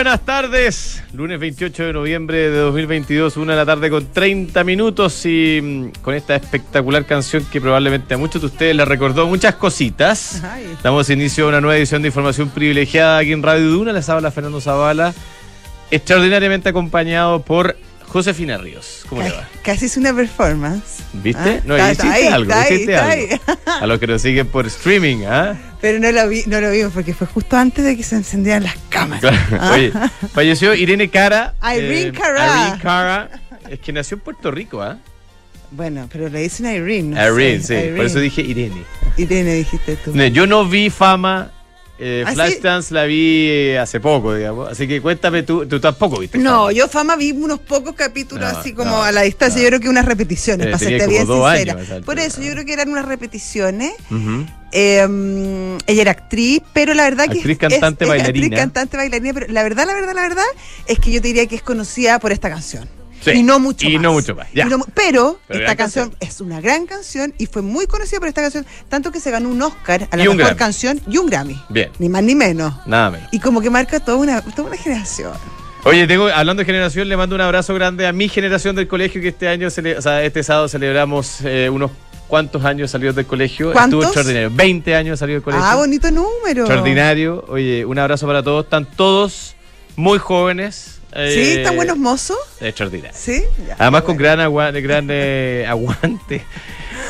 buenas tardes. Lunes 28 de noviembre de 2022, una de la tarde con 30 minutos y mm, con esta espectacular canción que probablemente a muchos de ustedes les recordó muchas cositas. Ay. Damos inicio a una nueva edición de Información Privilegiada aquí en Radio Duna. Les habla Fernando Zavala, extraordinariamente acompañado por Josefina Ríos. ¿Cómo le va? Casi es una performance. ¿Viste? Ah, no, está- hiciste está ahí, algo, está hiciste algo. A los que nos siguen por streaming, ¿ah? Pero no lo vi, no lo vimos porque fue justo antes de que se encendieran las cámaras. Claro. Ah. Oye, falleció Irene Cara. Irene Cara. Irene Cara. Es que nació en Puerto Rico, ¿ah? Bueno, pero le dicen Irene. no Irene, sí. sé, Por eso dije Irene. Irene dijiste tú. No, Yo no vi fama. Eh, ¿Ah, sí? Flashdance la vi eh, hace poco, digamos. Así que cuéntame tú, tú tampoco viste. No, Fama. yo fama vi unos pocos capítulos No, así como no, a la distancia. no. Yo creo que unas repeticiones, Eh, para serte bien dos sincera. años Por eso yo creo que eran unas repeticiones. Eh, mm, ella era actriz, pero la verdad que Actriz, es- cantante, es bailarina. actriz, cantante, bailarina, pero la verdad, la verdad, la verdad es que yo te diría que es conocida por esta canción. Sí, Y no mucho y más. no mucho más, ya. No pero, Pero esta canción, canción. es una gran canción y fue muy conocida por esta canción, tanto que se ganó un Oscar a la mejor Grammy. canción y un Grammy. Bien. Ni más ni menos. Nada menos. Y como que marca toda una, toda una generación. Oye, tengo, hablando de generación, le mando un abrazo grande a mi generación del colegio que este año, cele- o sea, este sábado celebramos eh, unos cuantos años salidos del colegio. ¿Cuántos? Estuvo extraordinario. 20 años salidos del colegio. Ah, bonito número. Extraordinario. Oye, un abrazo para todos. Están todos muy jóvenes. Eh, ¿Sí? ¿Están buenos mozos? Extraordinario. ¿Sí? Ya, Además con bueno. gran, agua- gran eh, aguante.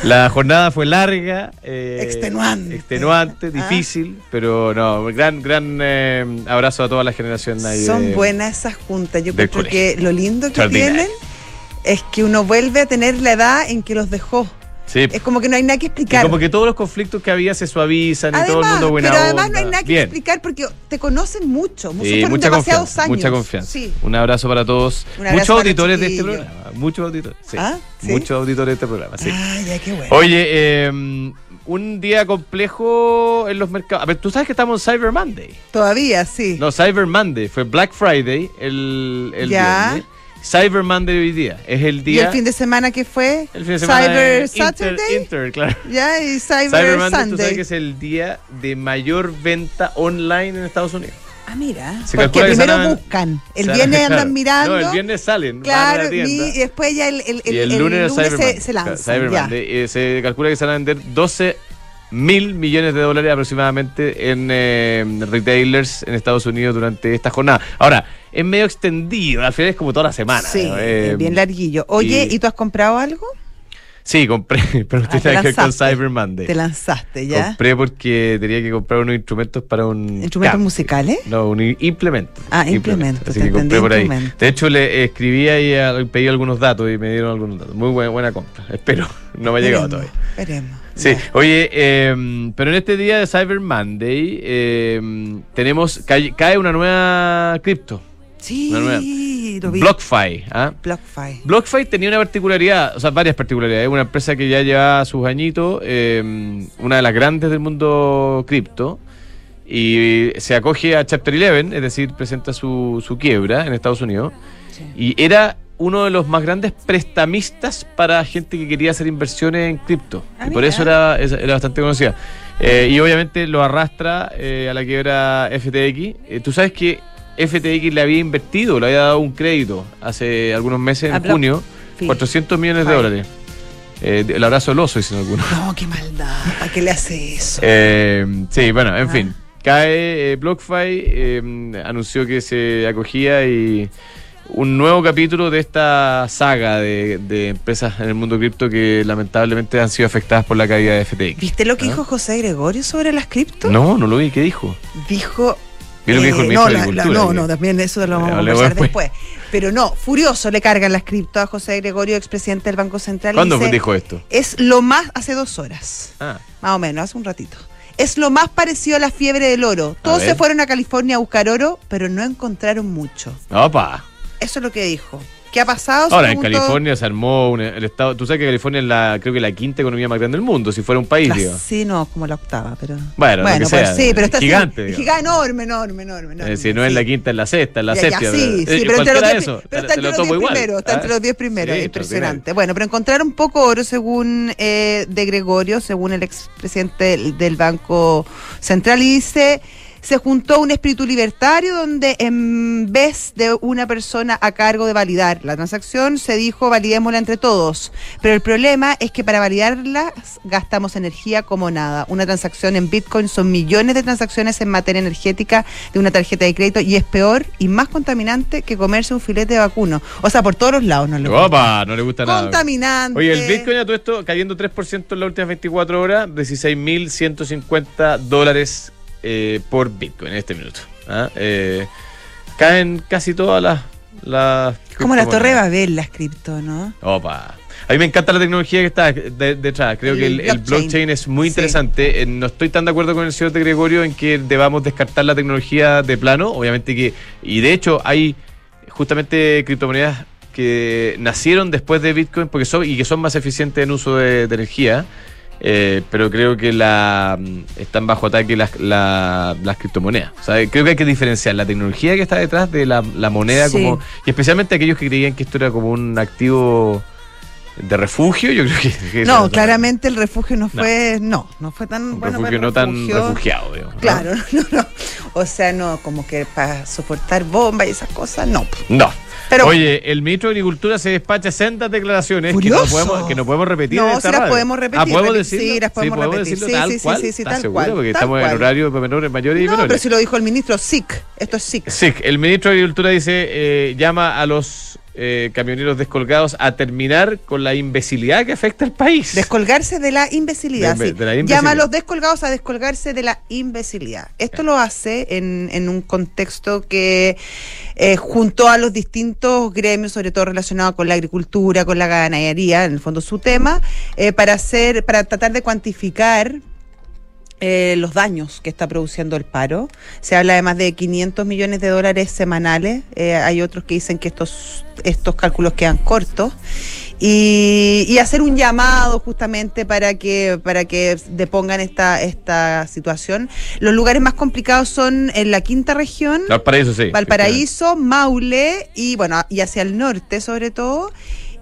La jornada fue larga. eh, Extenuante. Extenuante, Ah. difícil, pero no, gran, gran eh, abrazo a toda la generación ahí. Son de- buenas esas juntas. Yo creo que lo lindo que tienen es que uno vuelve a tener la edad en que los dejó. Sí. Es como que no hay nada que Y explicar. como que todos los conflictos que había se suavizan y todo el mundo buena pero además onda. no hay nada que Bien. explicar porque te conocen mucho. mucho Sí, fueron mucha demasiados confianza, años. mucha confianza. Sí. Un abrazo para todos. Abrazo Muchos para auditores de este programa. Muchos auditores. Sí. ¿Ah? Muchos auditores de este programa. Sí. Ah, ya, qué bueno. Oye, eh, un día complejo en los mercados. A ver, tú sabes que estamos en Cyber Monday. Todavía, sí. No, Cyber Monday. Fue Black Friday el, el Ya. viernes. Cyber Monday hoy día. Es el ¿Y día. el fin de semana qué fue? el fin de semana Cyber Saturday. Inter, Inter, claro. Ya, y Cyber, Cyber Monday, tú sabes Sunday. que es el día de mayor venta online en Estados Unidos. Ah, mira. Se porque que primero salen- buscan. El Salen- viernes andan claro. mirando. No, el viernes salen. van a Claro, la tienda. y después ya el, el, el, y el, lunes, Cyber se, se lanza. Cyber. Monday. Eh, se calcula que se van a vender 12 mil millones de dólares aproximadamente en eh, retailers en Estados Unidos durante esta jornada. Ahora, es medio extendido, al final es como toda la semana. Sí, ¿no? Eh, bien larguillo. Oye, y- ¿y, tú has comprado algo? Sí, compré, pero no Ah, tiene que ver con. Cyber Monday. Te lanzaste, ¿ya? Compré porque tenía que comprar unos instrumentos para un. ¿Instrumentos musicales? No, un implemento. Ah, implemento, Así te que compré por ahí. De hecho, le escribí ahí, pedí algunos datos y me dieron algunos datos. Muy buena, buena compra. Espero. No me ha llegado todavía. Veremos. Sí, oye, eh, pero en este día de Cyber Monday eh, tenemos cae, cae una nueva cripto, Sí, Una nueva. lo vi. BlockFi. ¿ah? BlockFi. BlockFi tenía una particularidad, o sea, varias particularidades. Una empresa que ya lleva sus añitos, eh, una de las grandes del mundo cripto, y se acoge a Chapter 11, es decir, presenta su, su quiebra en Estados Unidos, Sí. y era uno de los más grandes prestamistas para gente que quería hacer inversiones en cripto. Ah, y por eso era, era bastante conocida. Eh, y obviamente lo arrastra eh, a la quiebra FTX. Eh, Tú sabes que FTX le había invertido, le había dado un crédito hace algunos meses, en junio, Fi. 400 millones de dólares. Eh, el abrazo del oso, dicen algunos. No, qué maldad. ¿Para qué le hace eso? Eh, sí, bueno, en Ah. fin. Cae eh, BlockFi, anunció que se acogía y un nuevo capítulo de esta saga de, de empresas en el mundo cripto que lamentablemente han sido afectadas por la caída de FTX. ¿Viste lo que ¿Ah? dijo José Gregorio sobre las cripto? No, no lo vi. ¿Qué dijo? Dijo. Que dijo el eh, no, de la- la- no, no, también eso lo vamos a conversar después. después. Pero no, furioso le cargan las cripto a José Gregorio, expresidente del Banco Central. ¿Cuándo dice, dijo esto? Es lo más, hace dos horas, Ah, más o menos, hace un ratito. Es lo más parecido a la fiebre del oro. Todos se fueron a California a buscar oro, pero no encontraron mucho. opa. Eso es lo que dijo. ¿Qué ha pasado? Ahora, en California se armó un- el estado. Tú sabes que California es la, creo que la quinta economía más grande del mundo, si fuera un país, La- digo. sí, no, como la octava, pero. Bueno, lo que pues sea, sí, pero está gigante, así. Gigante, enorme, enorme, enorme. enorme, Eh, si no es sí. la quinta, es la sexta, es la Ya, ya, séptima. sí, eh, sí, pero entre los diez, eso, pero está entre lo los diez primeros, está entre los diez primeros, Sí, impresionante. Bueno, pero encontraron poco oro según eh, de Gregorio, según el expresidente del, del Banco Central, y dice, se juntó un espíritu libertario donde en vez de una persona a cargo de validar la transacción, se dijo validémosla entre todos. Pero el problema es que para validarla gastamos energía como nada. Una transacción en Bitcoin son millones de transacciones en materia energética de una tarjeta de crédito y es peor y más contaminante que comerse un filete de vacuno. O sea, por todos los lados no le gusta. Opa, no le gusta nada. Contaminante. Oye, el Bitcoin a todo esto cayendo 3% en las últimas 24 horas, 16.150 dólares eh, por Bitcoin en este minuto. ¿ah? Eh, caen casi todas las... las Como la torre. Babel, las cripto, ¿no? Opa. A mí me encanta la tecnología que está de- detrás. Creo El que el, el blockchain. blockchain es muy Sí. interesante. Eh, No estoy tan de acuerdo con el señor de Gregorio en que debamos descartar la tecnología de plano. Obviamente que. Y de hecho, hay justamente criptomonedas que nacieron después de Bitcoin porque son, y que son más eficientes en uso de, de energía. Eh, pero creo que la mm, están bajo ataque las, la- las criptomonedas. O sea, creo que hay que diferenciar la tecnología que está detrás de la, la moneda Sí. como y especialmente aquellos que creían que esto era como un activo de refugio, yo creo que, No, tan- claramente el refugio no fue, no, no fue tan un bueno. refugio para no tan refugiado, digamos, ¿no? Claro, no, no. O sea, no, como que para soportar bombas y esas cosas, no. No. Pero- Oye, el ministro de Agricultura se despacha sendas declaraciones que no, podemos, que no podemos repetir. en No, esta sí las radio. podemos repetir, Ah, ¿podemos decirlo? sí, las podemos repetir. decirlo Sí, sí, sí, cual. sí, sí, ¿Estás tal segura? cual, Porque tal estamos en cual. horario para menores, mayores y No, menores. pero si lo dijo el ministro SIC, esto es SIC. Sí, el ministro de Agricultura dice, eh, llama a los eh, camioneros descolgados a terminar con la imbecilidad que afecta al país. Descolgarse de la imbecilidad. De- sí. de la imbecilidad. Llama a los descolgados a descolgarse de la imbecilidad. Esto lo hace en, en un contexto que eh, juntó a los distintos gremios, sobre todo relacionados con la agricultura, con la ganadería, en el fondo su tema, eh, para hacer, para tratar de cuantificar eh, los daños que está produciendo el paro. Se habla de más de 500 millones de dólares semanales. Eh, hay otros que dicen que estos, estos cálculos quedan cortos. Y, y hacer un llamado justamente para que para que depongan esta esta situación. Los lugares más complicados son en la quinta región, Valparaíso, sí. Valparaíso, Maule y bueno, y hacia el norte sobre todo.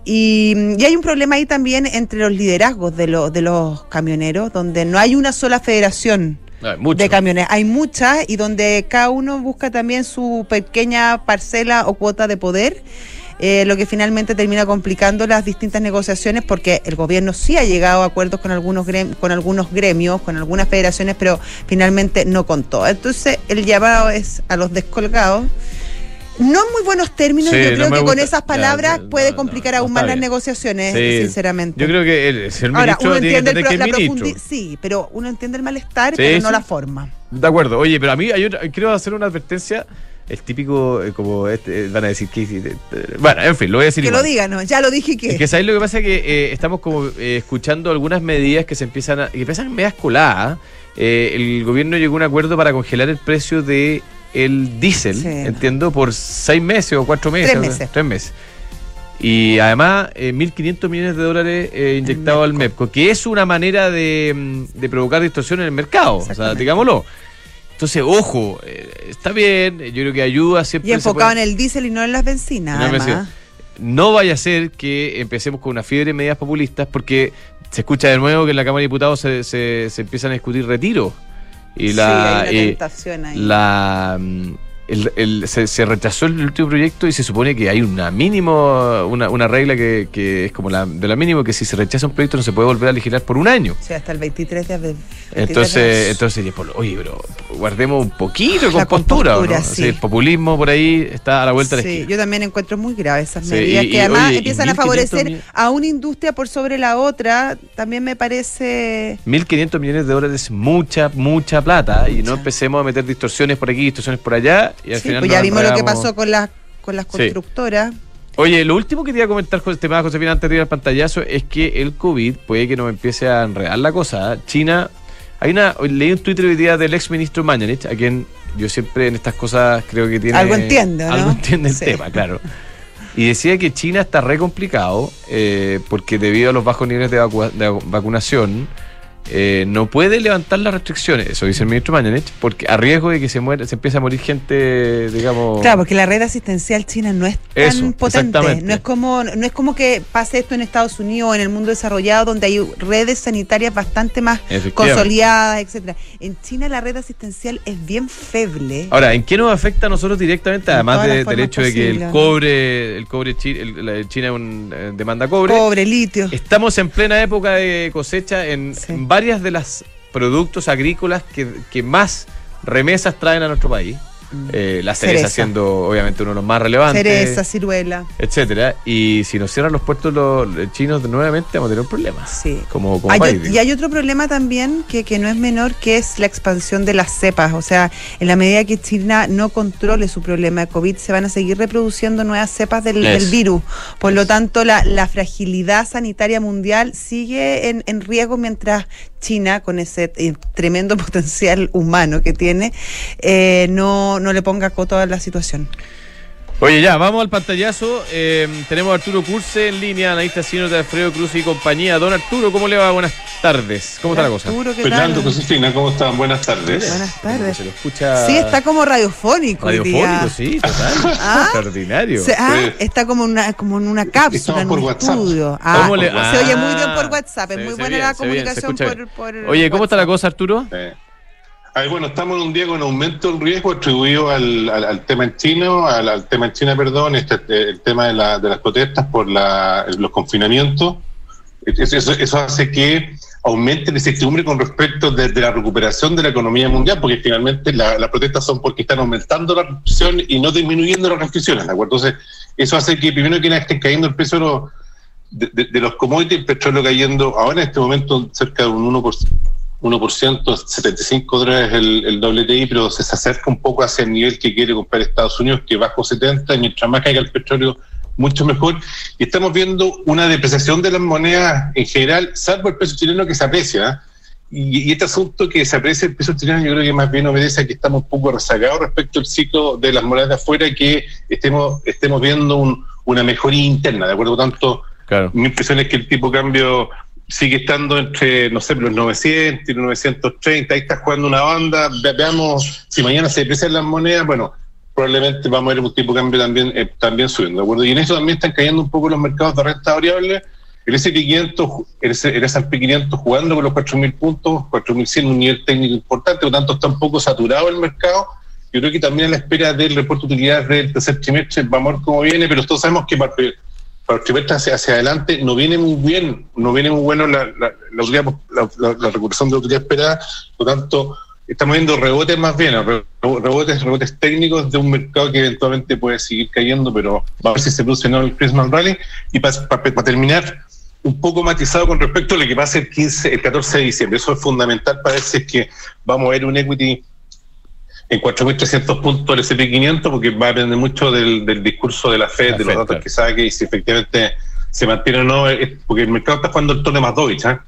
Y, y hay un problema ahí también entre los liderazgos de, los de los camioneros, donde no hay una sola federación de camiones, hay muchas y donde cada uno busca también su pequeña parcela o cuota de poder. eh, lo que finalmente termina complicando las distintas negociaciones porque el gobierno sí ha llegado a acuerdos con algunos gremios, con algunos gremios, con algunas federaciones, pero finalmente no contó. Entonces el llamado es a los descolgados. No en muy buenos términos, Sí, yo creo que con esas palabras ya, puede no, complicar no, aún más las bien. negociaciones, Sí. sinceramente. Yo creo que el señor Ahora, ministro uno tiene que entiende el que la ministro. profundi- sí, pero uno entiende el malestar, Sí, pero no la forma. De acuerdo. Oye, pero a mí hay otra, quiero hacer una advertencia. El típico, eh, como este, eh, van a decir que. eh, Bueno, en fin, lo voy a decir Que igual. lo digan, ¿no? ya lo dije que. Es que sabéis lo que pasa es que estamos como escuchando algunas medidas que se empiezan a. que empiezan medias coladas. Eh, el gobierno llegó a un acuerdo para congelar el precio de el diésel, Sí. entiendo, por seis meses o cuatro meses. Tres o sea, meses. tres meses. Y además, eh, 1.500 millones de dólares eh, inyectados al MEPCO, que es una manera de, mm, de provocar distorsión en el mercado, o sea, digámoslo. Entonces, ojo, eh, está bien, yo creo que ayuda siempre. Y enfocado puede- en el diésel y no en las bencinas, no vaya a ser que empecemos con una fiebre de medidas populistas porque se escucha de nuevo que en la Cámara de Diputados se, se- se empiezan a discutir retiros. Y Sí, la, hay una tentación ahí. la mm, el- el- se, se rechazó el último proyecto y se supone que hay una mínimo una, una regla que, que es como la de la mínimo que si se rechaza un proyecto no se puede volver a legislar por un año. O sea, hasta el 23 de abril. 23 de Entonces, entonces, oye, pero guardemos un poquito compostura. ¿o no? sí. el populismo por ahí está a la vuelta de la Sí, esquina. yo también encuentro muy graves esas Sí, medidas y- que y, además oye, empiezan a 1.500 favorecer mil- a una industria por sobre la otra. También me parece 1.500 millones de dólares es mucha, mucha plata. Y no empecemos a meter distorsiones por aquí, distorsiones por allá. Y al Sí, final pues ya vimos lo que pasó con las con las Sí. constructoras. Oye, lo último que te iba a comentar con el tema, Josefina, antes de ir al pantallazo, es que el COVID puede que nos empiece a enredar la cosa. China, hay una, leí un Twitter hoy día del ex ministro Mañanich, a quien yo siempre en estas cosas creo que tiene... Algo entiende, ¿no? Algo entiende el Sí. tema, claro. Y decía que China está re complicado eh, porque debido a los bajos niveles de, vacu- de vacunación, eh, no puede levantar las restricciones, eso dice el ministro Mañanich, porque a riesgo de que se muera, se empiece a morir gente, digamos. Claro, porque la red asistencial china no es tan potente. No es como, no es como que pase esto en Estados Unidos o en el mundo desarrollado, donde hay redes sanitarias bastante más consolidadas, etcétera. En China la red asistencial es bien feble. Ahora, ¿en qué nos afecta a nosotros directamente? Además del hecho de que el cobre, el cobre el, China un, eh, demanda cobre. Cobre, litio. Estamos en plena época de cosecha en, varias de las productos agrícolas que, que más remesas traen a nuestro país. Mm. Eh, la cereza, siendo obviamente uno de los más relevantes. Cereza, ciruela. Etcétera. Y si nos cierran los puertos los chinos nuevamente, vamos a tener un problema. Sí. Como, y hay otro problema también que, que no es menor, que es la expansión de las cepas. O sea, en la medida que China no controle su problema de COVID, se van a seguir reproduciendo nuevas cepas del, virus. Por lo tanto, la, la, fragilidad sanitaria mundial sigue en, en riesgo mientras China, con ese eh, tremendo potencial humano que tiene, eh, no, no le ponga coto a la situación. Oye, ya, vamos al pantallazo. Eh, tenemos a Arturo Curse en línea, analista senior de Alfredo Cruz y compañía. Don Arturo, ¿cómo le va? Buenas tardes. ¿Cómo está la cosa? Arturo, Fernando, Josefina, ¿cómo están? Buenas tardes. Buenas tardes. Se lo escucha... Sí, está como radiofónico. Radiofónico, sí, total. ¿Ah? Extraordinario. ah, está como, una, como en una cápsula, en un estudio. Ah, se oye muy bien por ah, WhatsApp, es muy buena la comunicación por, por, Oye, ¿cómo está la cosa, Arturo? Bueno, estamos en un día con aumento del riesgo atribuido al, tema en chino, al, tema en China, perdón, este, este el tema de, las protestas por los confinamientos. Eso, hace que aumente la incertidumbre con respecto de, la recuperación de la economía mundial, porque finalmente las protestas son porque están aumentando la restricción y no disminuyendo las restricciones, ¿de acuerdo? Entonces, eso hace que primero que nada estén cayendo el precio de, de, los commodities, el petróleo cayendo ahora en este momento cerca de un 1%, 1%, 75 dólares el, el WTI, pero se acerca un poco hacia el nivel que quiere comprar Estados Unidos, que bajo 70, y mientras más caiga el petróleo, mucho mejor. Y estamos viendo una depreciación de las monedas en general, salvo el peso chileno que se aprecia. ¿eh? Y, este asunto que se aprecia el peso chileno, yo creo que más bien obedece a que estamos un poco rezagados respecto al ciclo de las monedas de afuera, que estemos, estemos viendo una mejoría interna, ¿de acuerdo? Tanto, mi impresión es que el tipo de cambio sigue estando entre, no sé, los 900 y los 930, ahí está jugando una banda, veamos si mañana se deprecian las monedas, bueno, probablemente vamos a ver un tipo de cambio también, eh, también subiendo, ¿de acuerdo? Y en eso también están cayendo un poco los mercados de renta variable, el S&P500, el S&P 500 jugando con los 4.000 puntos, 4.100 un nivel técnico importante, por lo tanto está un poco saturado el mercado, yo creo que también a la espera del reporte de utilidades del tercer trimestre vamos a ver cómo viene, pero todos sabemos que para para el hacia, hacia adelante no viene muy bien, no viene muy bueno la, la, la, recuperación de la utilidad esperada, por lo tanto, estamos viendo rebotes más bien, rebotes, rebotes técnicos de un mercado que eventualmente puede seguir cayendo, pero vamos a ver si se produce no el Christmas Rally. Y para terminar, un poco matizado con respecto a lo que pasa el 15, el 14 de diciembre. Eso es fundamental para decir que vamos a ver un equity en 4.300 puntos el SP500 porque va a depender mucho del, discurso de la Fed, de los datos que saque y si efectivamente se mantiene o no, porque el mercado está jugando el tono más Dovich, ¿eh?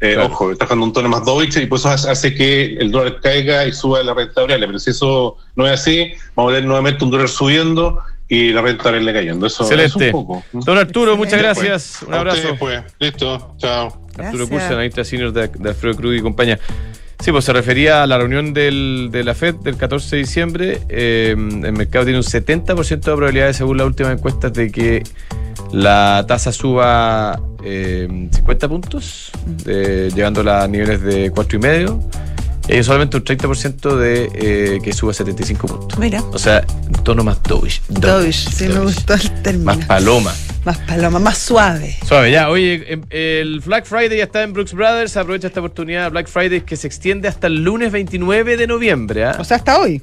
eh Ojo, está jugando un tono más Dovich y pues eso hace que el dólar caiga y suba la renta variable. Pero si eso no es así, vamos a ver nuevamente un dólar subiendo y la renta variable cayendo. Eso, es un poco. Don Arturo, muchas gracias. Un abrazo. Pues. Listo, chao. Arturo Cursa, analista senior de, de Alfredo Cruz y compañía. Sí, pues se refería a la reunión del, de la FED del 14 de diciembre. Eh, el mercado tiene un 70% de probabilidades, según la última encuesta, de que la tasa suba 50 eh, puntos, llegándola a niveles de 4,5. Hay solamente un 30% de eh, que suba 75 puntos. Mira. O sea, un tono más dovish. Dovish, sí me gustó el término. Más paloma. Más paloma, más suave. Suave, ya. Oye, em, el Black Friday ya está en Brooks Brothers. Aprovecha esta oportunidad. Black Friday que se extiende hasta el lunes 29 de noviembre. ¿ah? O sea, hasta hoy.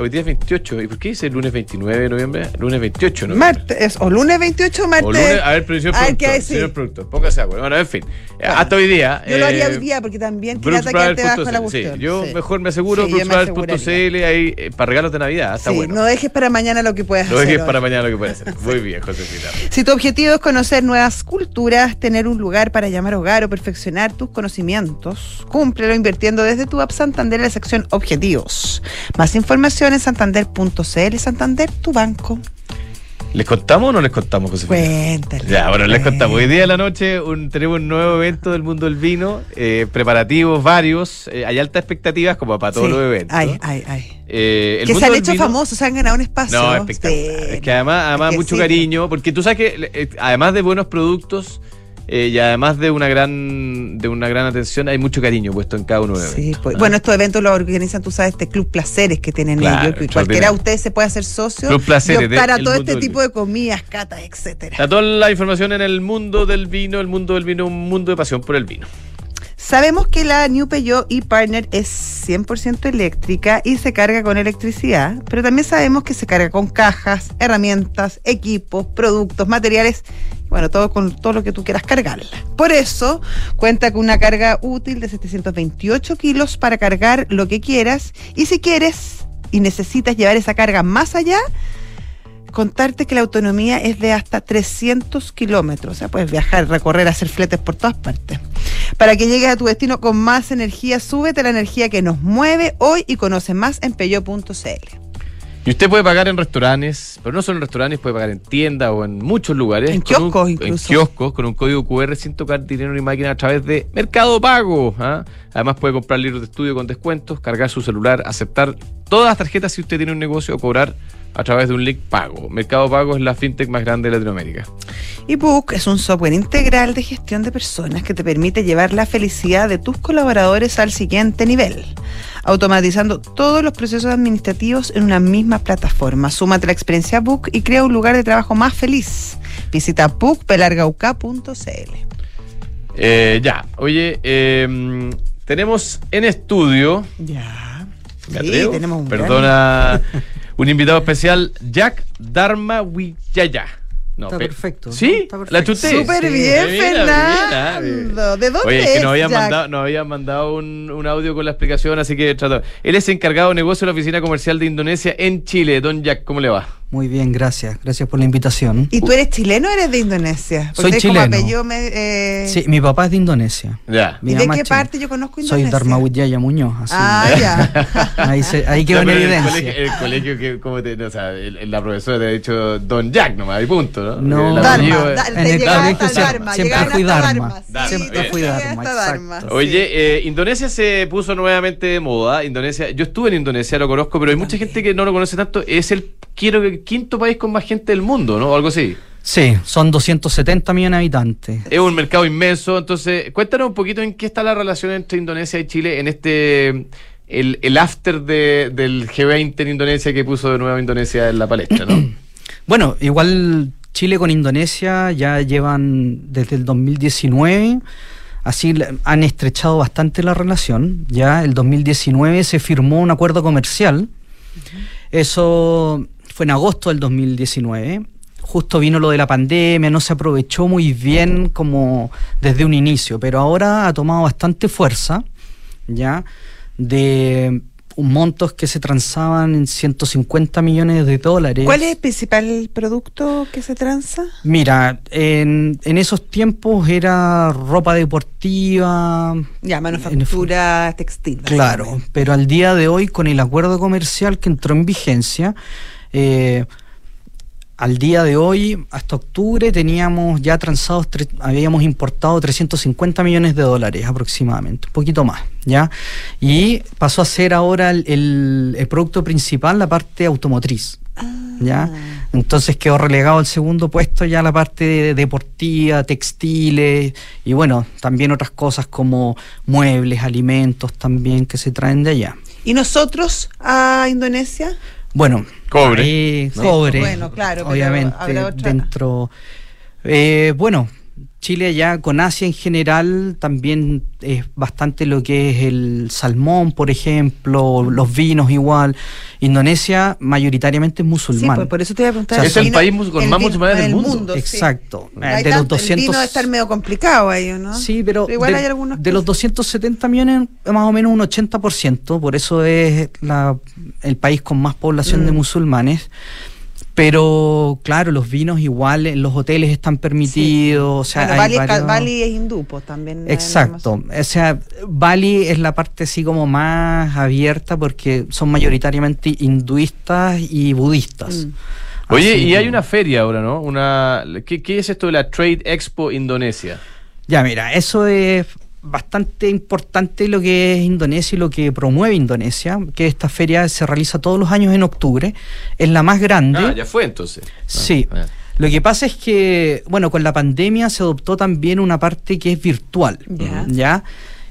Hoy día es 28. ¿Y por qué dice lunes 29 de noviembre? Lunes 28, ¿no? Martes. O lunes 28 o martes. O lunes, a ver, producción productor. Señor productor, póngase acuerdo. Bueno, en fin. Hasta hoy día. Yo lo haría eh, hoy día porque también quería atacarte bajo la cuestión. Sí, yo mejor me aseguro sí, ahí eh, para regalos de Navidad. Está bueno. No dejes para mañana lo que puedas hacer. No dejes para mañana lo que puedas hacer. Muy bien, José Si tu objetivo es conocer nuevas culturas, tener un lugar para llamar hogar o perfeccionar tus conocimientos, cúmplelo invirtiendo desde tu app Santander en la sección Objetivos. Más información en santander.com CL Santander, tu banco. ¿Les contamos o no les contamos, José? Cuéntale. Ya, bueno, les contamos. Hoy día de la noche un, tenemos un nuevo evento del mundo del vino, eh, preparativos varios, eh, hay altas expectativas como para todos Sí. los eventos. Ay, ay, ay. Eh, el que se han hecho vino- famosos, se han ganado un espacio. No, espectacular. Sí. Es que además, además mucho sí. cariño, porque tú sabes que además de buenos productos eh, y además de una gran de una gran atención, hay mucho cariño puesto en cada uno de Sí, pues, ¿ah? bueno, estos eventos los organizan, tú sabes, este Club Placeres que tienen Claro, ellos, que cualquiera de ustedes se puede hacer socio Club Placeres y optar a todo este tipo de comidas, catas, etcétera. Está toda la información en el mundo del vino, el mundo del vino, un mundo de pasión por el vino. Sabemos que la New Peugeot e-Partner es 100% eléctrica y se carga con electricidad, pero también sabemos que se carga con cajas, herramientas, equipos, productos, materiales, bueno, todo con todo lo que tú quieras cargarla. Por eso cuenta con una carga útil de 728 kilos para cargar lo que quieras y si quieres y necesitas llevar esa carga más allá, contarte que la autonomía es de hasta 300 kilómetros. O sea, puedes viajar, recorrer, hacer fletes por todas partes. Para que llegues a tu destino con más energía, súbete la energía que nos mueve hoy y conoce más en peyo.cl. Y usted puede pagar en restaurantes, pero no solo en restaurantes, puede pagar en tiendas o en muchos lugares. En un- kioscos En incluso. kioscos, con un código QR sin tocar dinero ni máquina a través de Mercado Pago. ¿ah? Además puede comprar libros de estudio con descuentos, cargar su celular, aceptar todas las tarjetas si usted tiene un negocio o cobrar a través de un link pago. Mercado Pago es la fintech más grande de Latinoamérica. eBook es un software integral de gestión de personas que te permite llevar la felicidad de tus colaboradores al siguiente nivel, automatizando todos los procesos administrativos en una misma plataforma. Súmate a la experiencia Book y crea un lugar de trabajo más feliz. Visita bookpelargauca.cl. Eh, ya, oye, eh, tenemos en estudio Ya. ¿Me Sí, tenemos un Perdona, un invitado especial, Jack Dharma Wijaya. No, Está pe- perfecto, ¿Sí? ¿no? Está perfecto. La chuté. Súper Sí. bien, Fernando. ¿De dónde Oye, es es, que nos habían Jack? mandado, nos habían mandado un, un audio con la explicación, así que trato. Él es encargado de negocio de la oficina comercial de Indonesia en Chile. Don Jack, ¿cómo le va? Muy bien, gracias. Gracias por la invitación. ¿Y tú eres chileno o eres de Indonesia? Soy tenés como chileno. apellido me- eh, Sí, mi papá es de Indonesia. Ya. ¿Y de qué parte yo conozco Soy Indonesia? Dharmawijaya Muñoz. Así. Ah, ya. Ahí, se- ahí quedó No, en el evidencia. colegio, el colegio que, como te, o sea, el- la profesora te ha dicho Don Jack nomás, y punto, ¿no? No. Dharma, apellido es- da- En te el colegio siempre- fui Dharma. Siempre fui Dharma, exacto. Oye, eh, Indonesia se puso nuevamente de moda. Indonesia, yo estuve en Indonesia, lo conozco, pero hay mucha gente que no lo conoce tanto. Es el quiero que el quinto país con más gente del mundo, ¿no? O algo así. Sí, son 270 millones de habitantes. Es un mercado inmenso. Entonces, cuéntanos un poquito en qué está la relación entre Indonesia y Chile en este el, el after de, del G20 en Indonesia que puso de nuevo Indonesia en la palestra, ¿no? Bueno, igual Chile con Indonesia ya llevan desde el 2019, así han estrechado bastante la relación. Ya el 2019 se firmó un acuerdo comercial. Eso fue en agosto del 2019. Justo vino lo de la pandemia, no se aprovechó muy bien como desde un inicio, pero ahora ha tomado bastante fuerza, ya, de montos que se transaban en 150 millones de dólares. ¿Cuál es el principal producto que se transa? Mira, en, en esos tiempos era ropa deportiva. Ya, manufactura textil. Claro, pero al día de hoy, con el acuerdo comercial que entró en vigencia, eh, al día de hoy, hasta octubre, teníamos ya transados, habíamos importado 350 millones de dólares aproximadamente, un poquito más, ¿ya? Y pasó a ser ahora el, el- el producto principal la parte automotriz. ¿Ya? Entonces quedó relegado al segundo puesto ya la parte de- deportiva, textiles y bueno, también otras cosas como muebles, alimentos también que se traen de allá. ¿Y nosotros a Indonesia? Bueno, Cobre. ahí, Sí, cobre. bueno, claro, pero Obviamente, habrá otra- dentro. Eh, bueno, Chile ya con Asia en general también es bastante lo que es el salmón, por ejemplo, los vinos igual. Indonesia mayoritariamente es Sí, musulmán. pues por eso te iba a preguntar. O sea, es el vino- país mus- con más musulmanes del el mundo. sí. Exacto. Eh, Hay de los tanto- El 200 vino debe estar medio complicado ahí, ¿o ¿no? Sí, pero, igual de, hay algunos de los 270 millones, más o menos un 80%, por eso es la, el país con más población de Mm. musulmanes. Pero claro, los vinos igual en los hoteles están permitidos. O sea, Bueno, hay Bali, varios- Bali es hindú, pues también. eh, Exacto. O sea, Bali es la parte así como más abierta porque son mayoritariamente hinduistas y budistas. Mm. Oye, Así y hay una feria ahora, ¿no? Una, ¿qué, qué es esto de la Trade Expo Indonesia? Ya, mira, eso es bastante importante lo que es Indonesia y lo que promueve Indonesia, que esta feria se realiza todos los años en octubre, es la más grande. Ah, ya fue entonces. Sí. Ah, Lo que pasa es que, bueno, con la pandemia se adoptó también una parte que es virtual. Ya. ¿ya?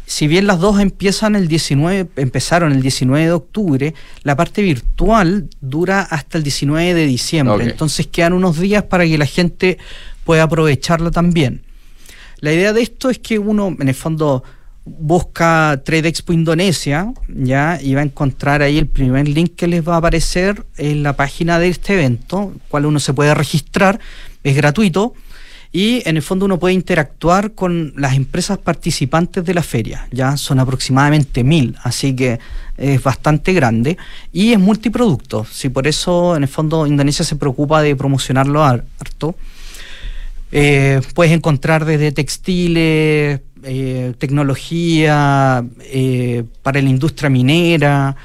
Si bien las dos empiezan el 19, empezaron el 19 de octubre, la parte virtual dura hasta el 19 de diciembre. Entonces quedan unos días para que la gente pueda aprovecharla también. La idea de esto es que uno, en el fondo, busca Trade Expo Indonesia, ya, y va a encontrar ahí el primer link que les va a aparecer en la página de este evento, cual uno se puede registrar, es gratuito, y en el fondo uno puede interactuar con las empresas participantes de la feria, ya son aproximadamente mil, así que es bastante grande, y es multiproducto, si por eso en el fondo Indonesia se preocupa de promocionarlo har- harto. Eh, puedes encontrar desde textiles, eh, tecnología, eh, para la industria minera.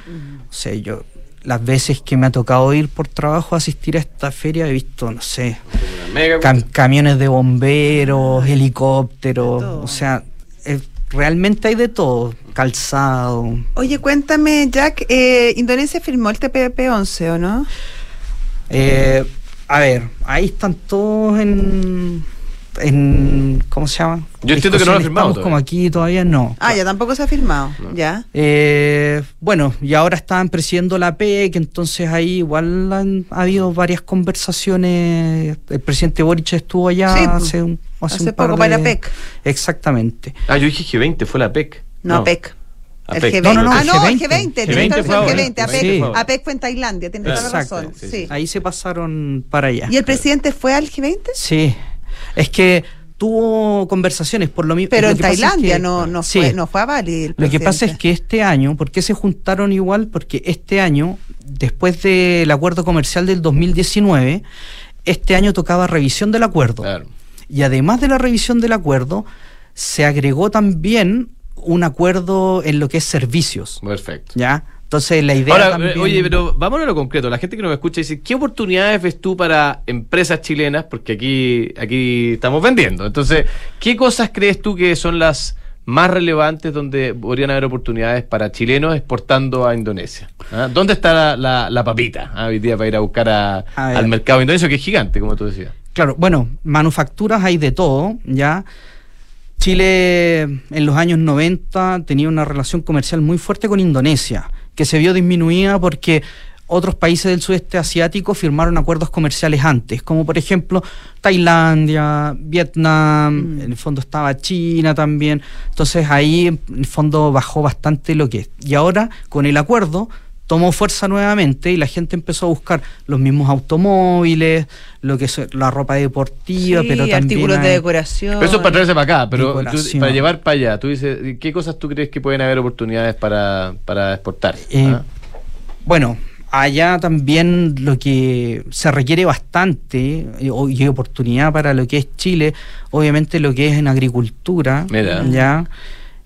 O sea, yo las veces que me ha tocado ir por trabajo a asistir a esta feria he visto, no sé, cam- camiones de bomberos, De helicópteros, o sea, eh, realmente hay de todo, calzado. Oye, cuéntame, Jack, Indonesia firmó el TPP-11, ¿o no? Eh, a ver, ahí están todos en, en ¿cómo se llama? Yo entiendo que no lo ha firmado Estamos como aquí todavía no. Ah, ya tampoco se ha firmado, ya. Eh, bueno, y ahora estaban presidiendo la PEC, entonces ahí igual han ha habido varias conversaciones. El presidente Boric estuvo allá Sí, hace un, hace hace un par poco de- para la PEC. Exactamente. Ah, yo dije G20, fue la PEC. No, PEC. El APEC. G20. No, no, no, ah, el no, G20. el G20. tienes G20 toda la fue razón, ahora. G20. APEC, Sí. APEC fue en Tailandia, tienes toda la razón. sí, Sí. sí. Ahí se pasaron para allá. ¿Y el presidente fue al G20? Sí. Es que tuvo conversaciones por lo mismo. Pero lo en es Tailandia que- no, no, Sí. fue, no fue a Bali. el Lo que pasa es que este año, ¿por qué se juntaron igual? Porque este año, después del acuerdo comercial del 2019, este año tocaba revisión del acuerdo. Claro. Y además de la revisión del acuerdo, se agregó también un acuerdo en lo que es servicios. Perfecto. ¿Ya? Entonces la idea Ahora, también- oye, pero vámonos a lo concreto. La gente que nos escucha dice, ¿qué oportunidades ves tú para empresas chilenas? Porque aquí, aquí estamos vendiendo. Entonces, ¿qué cosas crees tú que son las más relevantes donde podrían haber oportunidades para chilenos exportando a Indonesia? ¿Ah? ¿Dónde está la, la- la papita ah, hoy día para ir a buscar a- al mercado indonesio, que es gigante, como tú decías? Claro, bueno, manufacturas hay de todo, ¿ya? Chile en los años 90 tenía una relación comercial muy fuerte con Indonesia, que se vio disminuida porque otros países del sudeste asiático firmaron acuerdos comerciales antes, como por ejemplo Tailandia, Vietnam, Mm. en el fondo estaba China también, entonces ahí en el fondo bajó bastante lo que es. Y ahora con el acuerdo tomó fuerza nuevamente y la gente empezó a buscar los mismos automóviles, lo que es la ropa deportiva, Sí, pero también artículos de decoración. Pero eso es para traerse para acá, pero tú- para llevar para allá. Tú dices, ¿qué cosas tú crees que pueden haber oportunidades para, para exportar? Eh, ¿Ah? Bueno, allá también lo que se requiere bastante eh, y oportunidad para lo que es Chile, obviamente lo que es en agricultura, Mira. ya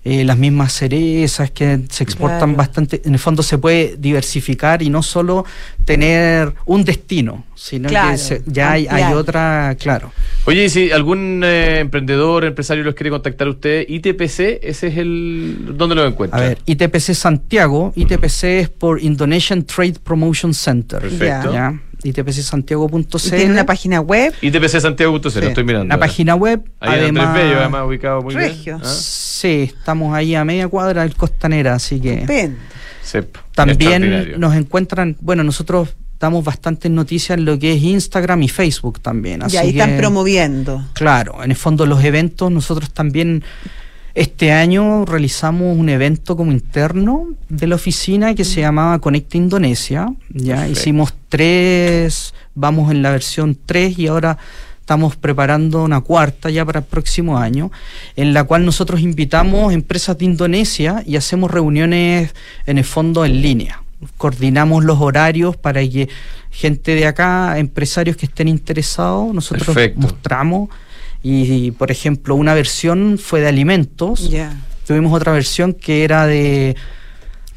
eh, las mismas cerezas que se exportan Claro. bastante, en el fondo se puede diversificar y no solo tener un destino, sino Claro, que se- ya hay, otra, claro. Oye, y si algún eh, emprendedor, empresario los quiere contactar a usted, ITPC, ese es el... ¿Dónde lo encuentra? A ver, ITPC Santiago, ITPC es por Indonesian Trade Promotion Center. Perfecto. Ya, itpcsantiago.cl. Tiene una página web. ITPC Santiago.cl, Sí. lo estoy mirando. Una ahora. página web. Ahí en además, Bello, además ubicado muy Regio. bien. ¿Ah? Sí, estamos ahí a media cuadra del Costanera, así que Estupendo. Sí, también nos encuentran, bueno, nosotros damos bastantes noticias en lo que es Instagram y Facebook también. Así y ahí están promoviendo. Claro, en el fondo los eventos, nosotros también este año realizamos un evento como interno de la oficina que se llamaba Conecta Indonesia. Ya Perfecto. hicimos tres, vamos en la versión 3 y ahora estamos preparando una cuarta ya para el próximo año, en la cual nosotros invitamos empresas de Indonesia y hacemos reuniones en el fondo en línea. Coordinamos los horarios para que gente de acá, empresarios que estén interesados, nosotros Perfecto. mostramos. Y, por ejemplo, una versión fue de alimentos. Tuvimos otra versión que era de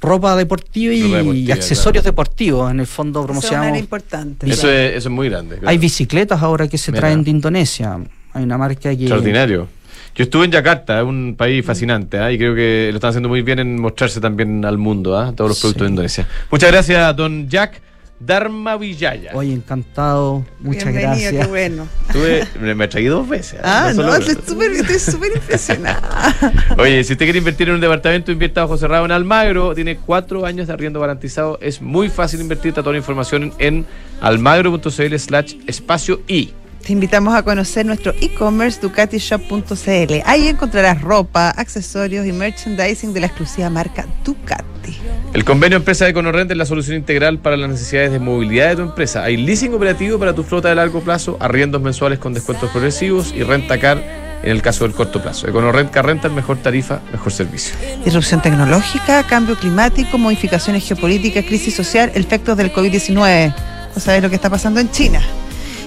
ropa deportiva y, Ropa deportiva, accesorios claro. deportivos. En el fondo Eso promocionamos. área importante. Eso es, eso es muy grande. claro. Hay bicicletas ahora que se Mira. traen de Indonesia. Hay una marca que. Extraordinario. Yo estuve en Yakarta, es un país fascinante, ¿ah? y creo que lo están haciendo muy bien en mostrarse también al mundo, ¿ah? todos los productos Sí. de Indonesia. Muchas gracias, don Jack Dharma Villaya. Oye, encantado. Muchas Bienvenido, gracias. qué bueno. Estuve- me, traí dos veces. Ah, solo no, súper estoy súper impresionada. Oye, si usted quiere invertir en un departamento, invierta bajo cerrado en Almagro. Tiene cuatro años de arriendo garantizado. Es muy fácil invertir. Está toda la información en almagro.cl slash espacio y. Te invitamos a conocer nuestro e-commerce ducatishop.cl. Ahí encontrarás ropa, accesorios y merchandising de la exclusiva marca Ducati. El convenio empresa de Conorrent es la solución integral para las necesidades de movilidad de tu empresa. Hay leasing operativo para tu flota de largo plazo, arriendos mensuales con descuentos progresivos y renta car en el caso del corto plazo. Econorrent Car Rental, mejor tarifa, mejor servicio. Disrupción tecnológica, cambio climático, modificaciones geopolíticas, crisis social, efectos del COVID-19. ¿No sabes lo que está pasando en China?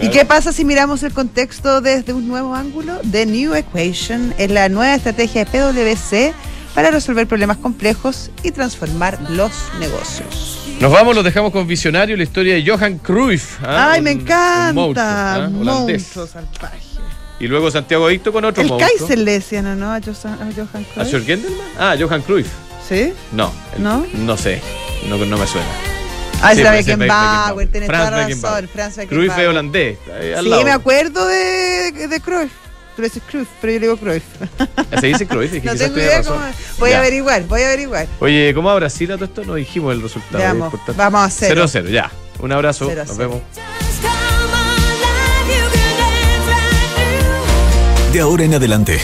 ¿Y qué pasa si miramos el contexto desde un nuevo ángulo? The New Equation es la nueva estrategia de PwC para resolver problemas complejos y transformar los negocios. Nos vamos, los dejamos con Visionario, la historia de Johan Cruyff. ¿ah? ¡Ay, Un- me un encanta! monstruo, ¿ah? Holandés. Monstruo salvaje. Y luego Santiago Dicto con otro El monstruo. Kaiser le decían, ¿o ¿no? A Johan, a Johan ¿A Cruyff. Jörg Gendelman? Ah, Johan Cruyff. ¿Sí? No. el- ¿No? No sé. No, no me suena. Ah, Sí, es la Beckenbauer, tienes Franz toda razón. Beckenbauer. Franz Cruyff Beckenbauer. es holandés. al Sí, lado. me acuerdo de, de Cruyff. Tú le dices Cruyff, pero yo le digo Cruyff. Se dice Cruyff, y No quizás tengo idea razón. cómo. Voy Ya. a averiguar, voy a averiguar. Oye, ¿cómo va Brasil a todo esto? No dijimos el resultado. es Veamos, vamos a cero. 0-0, ya. Un abrazo. Cero a Nos cero. vemos. De ahora en adelante,